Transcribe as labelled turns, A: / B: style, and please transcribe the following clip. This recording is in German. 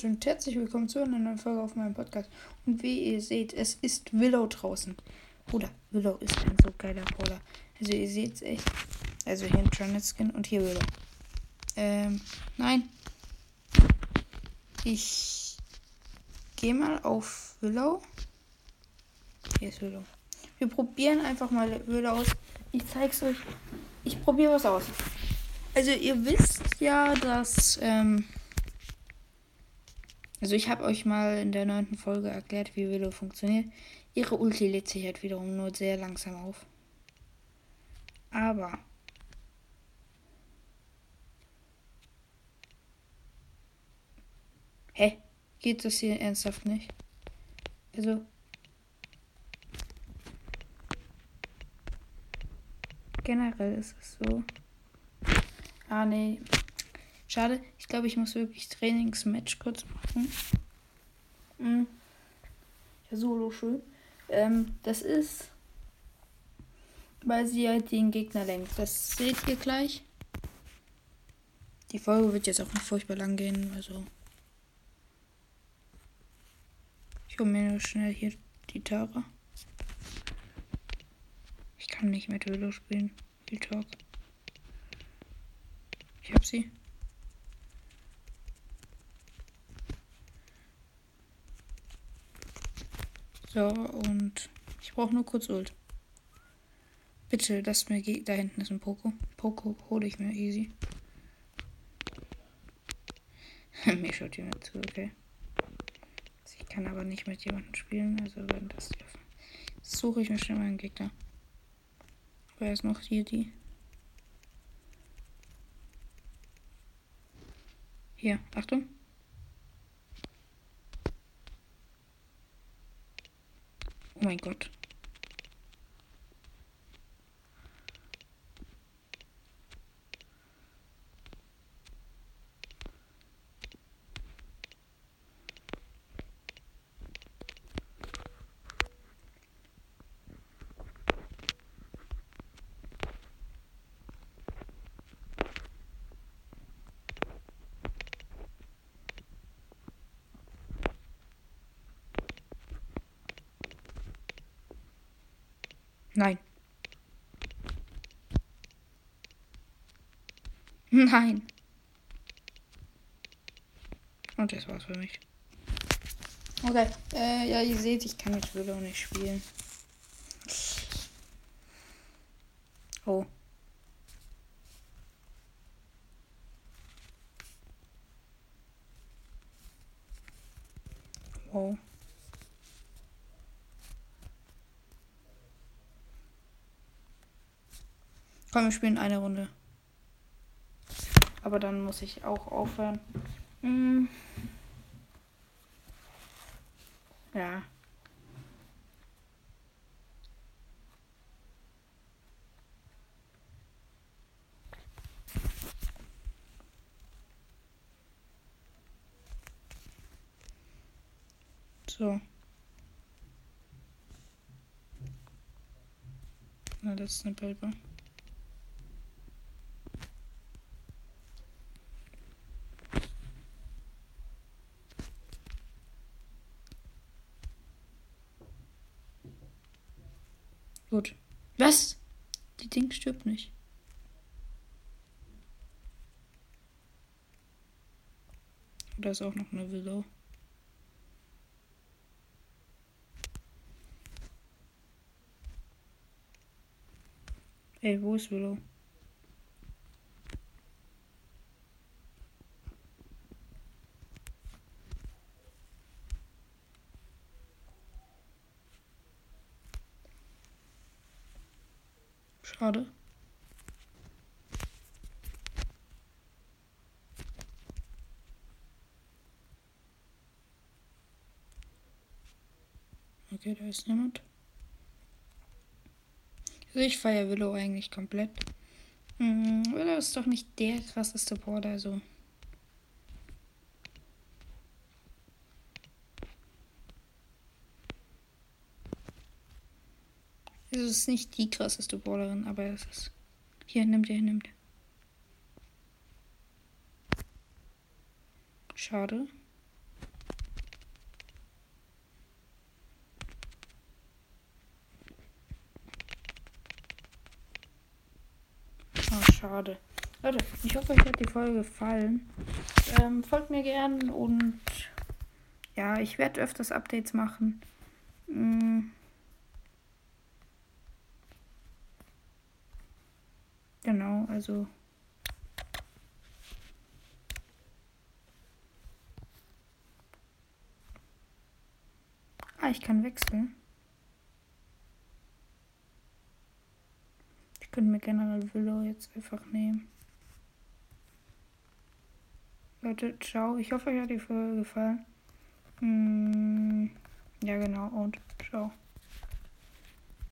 A: Leute und herzlich willkommen zu einer neuen Folge auf meinem Podcast. Und wie ihr seht, es ist Willow draußen. Bruder, Willow ist ein so geiler Brawler. Also ihr seht es echt. Also hier ein Tranet Skin und hier Willow. Ähm, nein. Ich gehe mal auf Willow. Hier ist Willow. Wir probieren einfach mal Willow aus. Ich zeig's euch. Ich probiere was aus. Also ihr wisst ja, dass ähm, also ich habe euch mal in der neunten Folge erklärt, wie Willow funktioniert. Ihre Ulti lädt sich halt wiederum nur sehr langsam auf. Aber Hä? Geht das hier ernsthaft nicht? Also generell ist es so. Ah nee, Schade. Ich glaube, ich muss wirklich Trainingsmatch kurz machen. Hm. Ja, solo schön. Ähm, das ist, weil sie halt den Gegner lenkt. Das seht ihr gleich. Die Folge wird jetzt auch nicht furchtbar lang gehen. Also. Ich hole mir nur schnell hier die Tara. Ich kann nicht mit Willow spielen. Viel Talk. Ich hab sie. So, und ich brauche nur kurz Ult. Bitte, das mir geht. Da hinten ist ein Poco. Poco hole ich mir easy. mir schaut jemand zu, okay. Ich kann aber nicht mit jemandem spielen, also wenn das suche ich mir schnell meinen Gegner. Wer ist noch hier die? Hier, Achtung. Oh mein Nein. Nein. Und das war's für mich. Okay. Äh, ja, ihr seht, ich kann mit Willow nicht spielen. Oh. Wow. Komm, wir spielen eine Runde. Aber dann muss ich auch aufhören. Hm. Ja. So. Na, das ist eine Paper. Gut. Was? Die Ding stirbt nicht. Da ist auch noch eine Willow. Ey, wo ist Willow? Schade. Okay, da ist niemand. Also ich feiere Willow eigentlich komplett. Hm, Willow ist doch nicht der krasseste Border, also. Also es ist nicht die krasseste Brawlerin, aber es ist. Hier, nimm dir, nimm dir. Schade. Oh, schade. Leute, ich hoffe, euch hat die Folge gefallen. Ähm, folgt mir gern und ja, ich werde öfters Updates machen. Mm. Genau, also. Ah, ich kann wechseln. Ich könnte mir generell Willow jetzt einfach nehmen. Leute, ciao. Ich hoffe, euch hat die Folge gefallen. Hm, ja, genau. Und ciao.